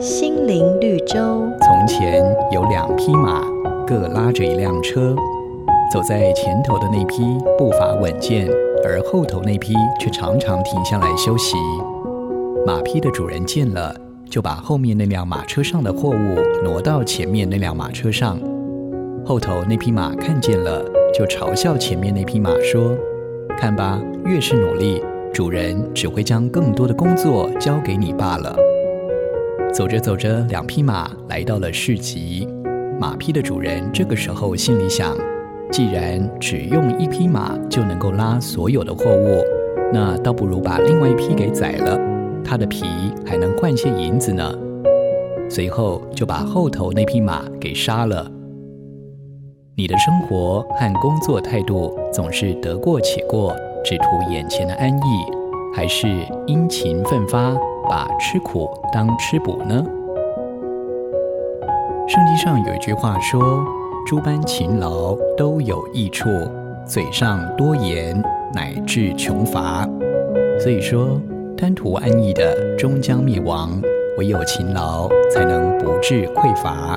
心灵绿洲。从前有两匹马，各拉着一辆车。走在前头的那匹步伐稳健，而后头那匹却常常停下来休息。马匹的主人见了，就把后面那辆马车上的货物挪到前面那辆马车上。后头那匹马看见了，就嘲笑前面那匹马说：“看吧，越是努力，主人只会将更多的工作交给你罢了。”走着走着，两匹马来到了市集。马匹的主人这个时候心里想：既然只用一匹马就能够拉所有的货物，那倒不如把另外一匹给宰了，它的皮还能换些银子呢。随后就把后头那匹马给杀了。你的生活和工作态度总是得过且过，只图眼前的安逸，还是殷勤奋发？把吃苦当吃补呢？圣经上有一句话说：“诸般勤劳都有益处，嘴上多言乃至穷乏。”所以说，贪图安逸的终将灭亡，唯有勤劳才能不致匮乏。